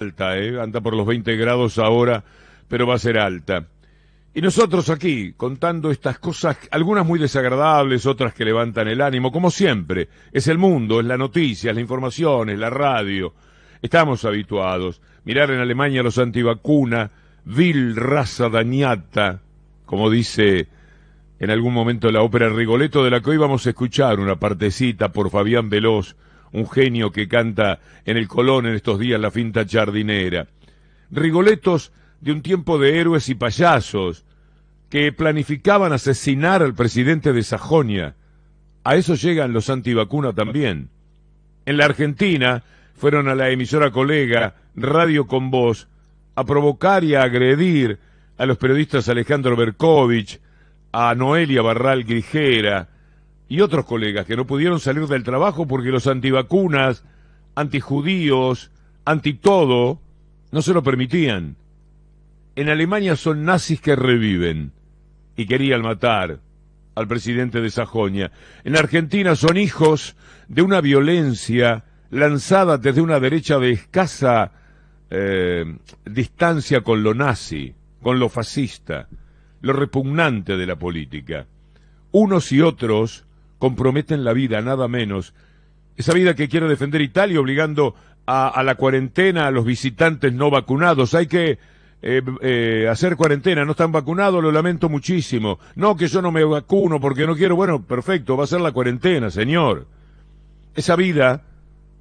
alta, ¿eh? anda por los 20 grados ahora, pero va a ser alta. Y nosotros aquí, contando estas cosas, algunas muy desagradables, otras que levantan el ánimo, como siempre. Es el mundo, es la noticia, es la información, es la radio. Estamos habituados. Mirar en Alemania los antivacuna, vil raza dañata, como dice en algún momento la ópera Rigoletto, de la que hoy vamos a escuchar una partecita por Fabián Veloz, un genio que canta en el Colón en estos días la finta jardinera. Rigoletos de un tiempo de héroes y payasos que planificaban asesinar al presidente de Sajonia. A eso llegan los antivacunas también. En la Argentina fueron a la emisora colega Radio con Voz a provocar y a agredir a los periodistas Alejandro Berkovich, a Noelia Barral Grijera, y otros colegas que no pudieron salir del trabajo porque los antivacunas, antijudíos, antitodo, no se lo permitían. En Alemania son nazis que reviven y querían matar al presidente de Sajonia. En Argentina son hijos de una violencia lanzada desde una derecha de escasa eh, distancia con lo nazi, con lo fascista, lo repugnante de la política. Unos y otros comprometen la vida, nada menos. Esa vida que quiere defender Italia obligando a, la cuarentena a los visitantes no vacunados. Hay que eh, eh, hacer cuarentena, no están vacunados, lo lamento muchísimo. No, que yo no me vacuno porque no quiero. Bueno, perfecto, va a ser la cuarentena, señor. Esa vida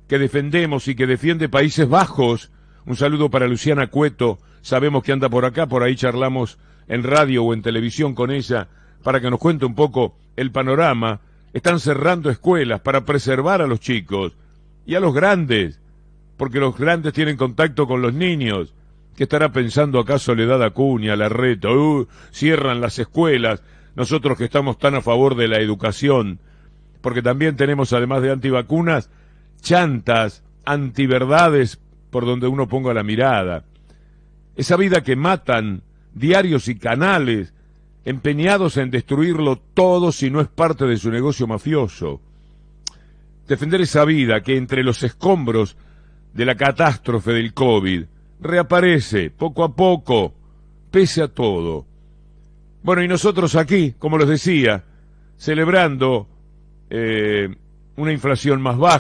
que defendemos y que defiende Países Bajos. Un saludo para Luciana Cueto. Sabemos que anda por acá, por ahí charlamos en radio o en televisión con ella para que nos cuente un poco el panorama están cerrando escuelas para preservar a los chicos y a los grandes, porque los grandes tienen contacto con los niños. ¿Qué estará pensando acá Soledad Acuña, Larreta? Uh, cierran las escuelas, nosotros que estamos tan a favor de la educación, porque también tenemos, además de antivacunas, chantas, antiverdades por donde uno ponga la mirada. Esa vida que matan diarios y canales empeñados en destruirlo todo si no es parte de su negocio mafioso. Defender esa vida que entre los escombros de la catástrofe del COVID reaparece poco a poco, pese a todo. Bueno, y nosotros aquí, como les decía, celebrando eh, una inflación más baja.